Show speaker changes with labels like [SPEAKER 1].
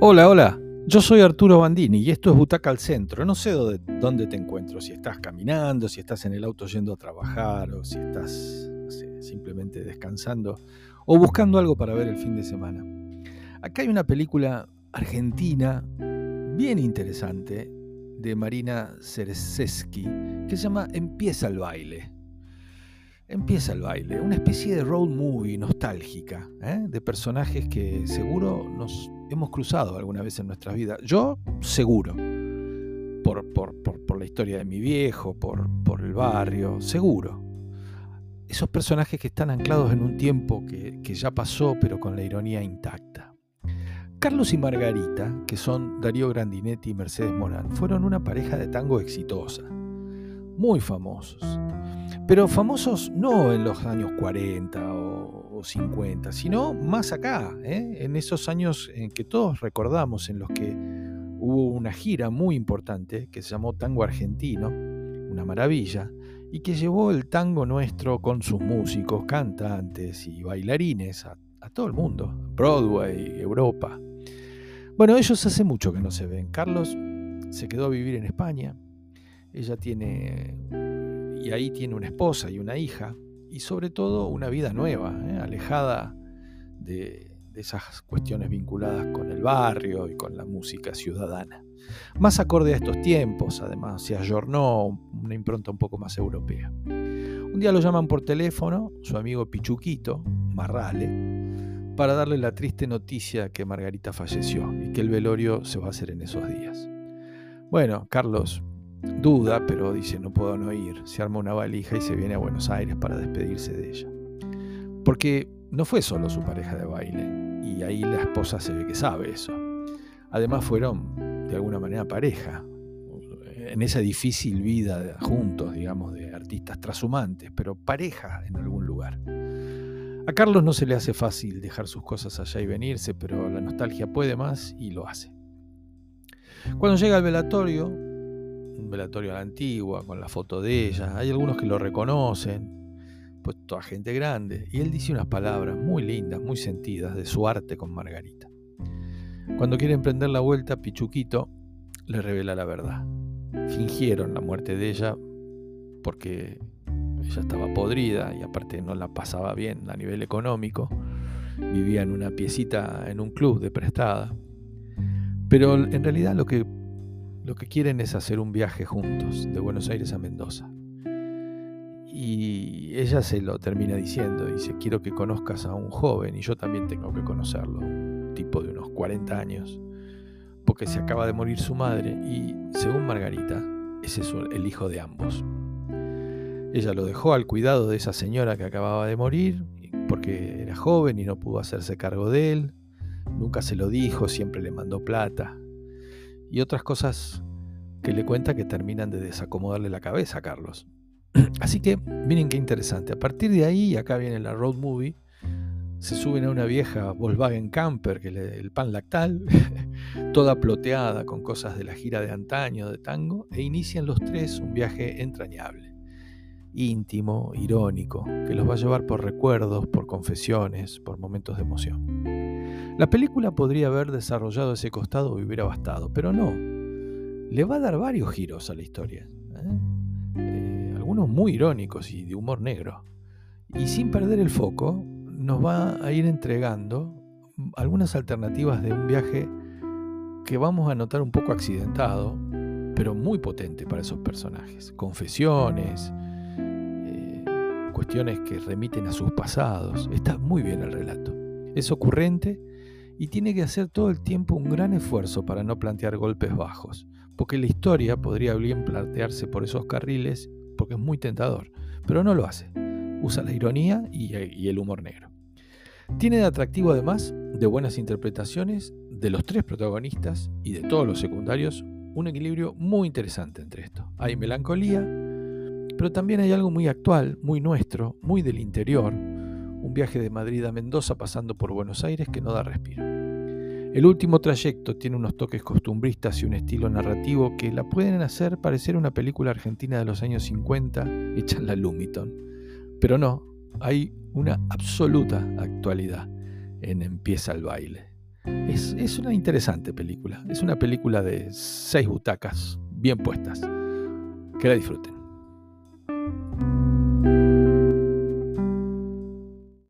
[SPEAKER 1] Hola, hola. Yo soy Arturo Bandini y esto es Butaca al Centro. No sé dónde, te encuentro, si estás caminando, si estás en el auto yendo a trabajar o si estás simplemente descansando o buscando algo para ver el fin de semana. Acá hay una película argentina bien interesante de Marina Cereseski que se llama Empieza el baile. Empieza el baile, una especie de road movie nostálgica, ¿eh? de personajes que seguro nos hemos cruzado alguna vez en nuestras vidas. Yo seguro, por, la historia de mi viejo, por, por el barrio, seguro. Esos personajes que están anclados en un tiempo que, que ya pasó, pero con la ironía intacta. Carlos y Margarita, que son Darío Grandinetti y Mercedes Morán, fueron una pareja de tango exitosa, muy famosos pero famosos no en los años 40 o, 50, sino más acá, ¿eh? en esos años en que todos recordamos, en los que hubo una gira muy importante que se llamó Tango Argentino, una maravilla, y que llevó el tango nuestro con sus músicos, cantantes y bailarines a, a todo el mundo, Broadway, Europa. Bueno, ellos hace mucho que no se ven. Carlos se quedó a vivir en España, ella tiene y ahí tiene una esposa y una hija, y sobre todo una vida nueva, ¿eh? alejada de, de, esas cuestiones vinculadas con el barrio y con la música ciudadana. Más acorde a estos tiempos, además, se ayornó una impronta un poco más europea. Un día lo llaman por teléfono su amigo Pichuquito, Marrale, para darle la triste noticia que Margarita falleció y que el velorio se va a hacer en esos días. Bueno, Carlos Duda, pero dice, no puedo no ir. Se arma una valija y se viene a Buenos Aires para despedirse de ella. Porque no fue solo su pareja de baile, y ahí la esposa se ve que sabe eso. Además fueron, de alguna manera, pareja, en esa difícil vida juntos, digamos, de artistas trashumantes, pero pareja en algún lugar. A Carlos no se le hace fácil dejar sus cosas allá y venirse, pero la nostalgia puede más y lo hace. Cuando llega al velatorio, un velatorio a la antigua, con la foto de ella. Hay algunos que lo reconocen, pues toda gente grande. Y él dice unas palabras muy lindas, muy sentidas, de su arte con Margarita. Cuando quiere emprender la vuelta, Pichuquito le revela la verdad. Fingieron la muerte de ella porque ella estaba podrida y aparte no la pasaba bien a nivel económico. Vivía en una piecita en un club de prestada. Pero en realidad lo que lo que quieren es hacer un viaje juntos, de Buenos Aires a Mendoza. Y ella se lo termina diciendo, dice, quiero que conozcas a un joven y yo también tengo que conocerlo, un tipo de unos 40 años, porque se acaba de morir su madre y, según Margarita, ese es el hijo de ambos. Ella lo dejó al cuidado de esa señora que acababa de morir, porque era joven y no pudo hacerse cargo de él, nunca se lo dijo, siempre le mandó plata, y otras cosas que le cuenta que terminan de desacomodarle la cabeza a Carlos. Así que miren qué interesante. A partir de ahí, acá viene la road movie, se suben a una vieja Volkswagen Camper, que le, el pan lactal, toda ploteada con cosas de la gira de antaño de tango, e inician los tres un viaje entrañable, íntimo, irónico, que los va a llevar por recuerdos, por confesiones, por momentos de emoción. La película podría haber desarrollado ese costado y hubiera bastado, pero no. Le va a dar varios giros a la historia. ¿eh? Eh, algunos muy irónicos y de humor negro. Y sin perder el foco, nos va a ir entregando algunas alternativas de un viaje que vamos a notar un poco accidentado, pero muy potente para esos personajes. Confesiones, eh, cuestiones que remiten a sus pasados. Está muy bien el relato. Es ocurrente y tiene que hacer todo el tiempo un gran esfuerzo para no plantear golpes bajos, porque la historia podría bien plantearse por esos carriles porque es muy tentador, pero no lo hace. Usa la ironía y, el humor negro. Tiene de atractivo además de buenas interpretaciones de los tres protagonistas y de todos los secundarios, un equilibrio muy interesante entre esto. Hay melancolía, pero también hay algo muy actual, muy nuestro, muy del interior, un viaje de Madrid a Mendoza pasando por Buenos Aires que no da respiro. El último trayecto tiene unos toques costumbristas y un estilo narrativo que la pueden hacer parecer una película argentina de los años 50 hecha en la Lumiton. Pero no, hay una absoluta actualidad en Empieza el baile. Es, es una interesante película. Es una película de seis butacas bien puestas. Que la disfruten.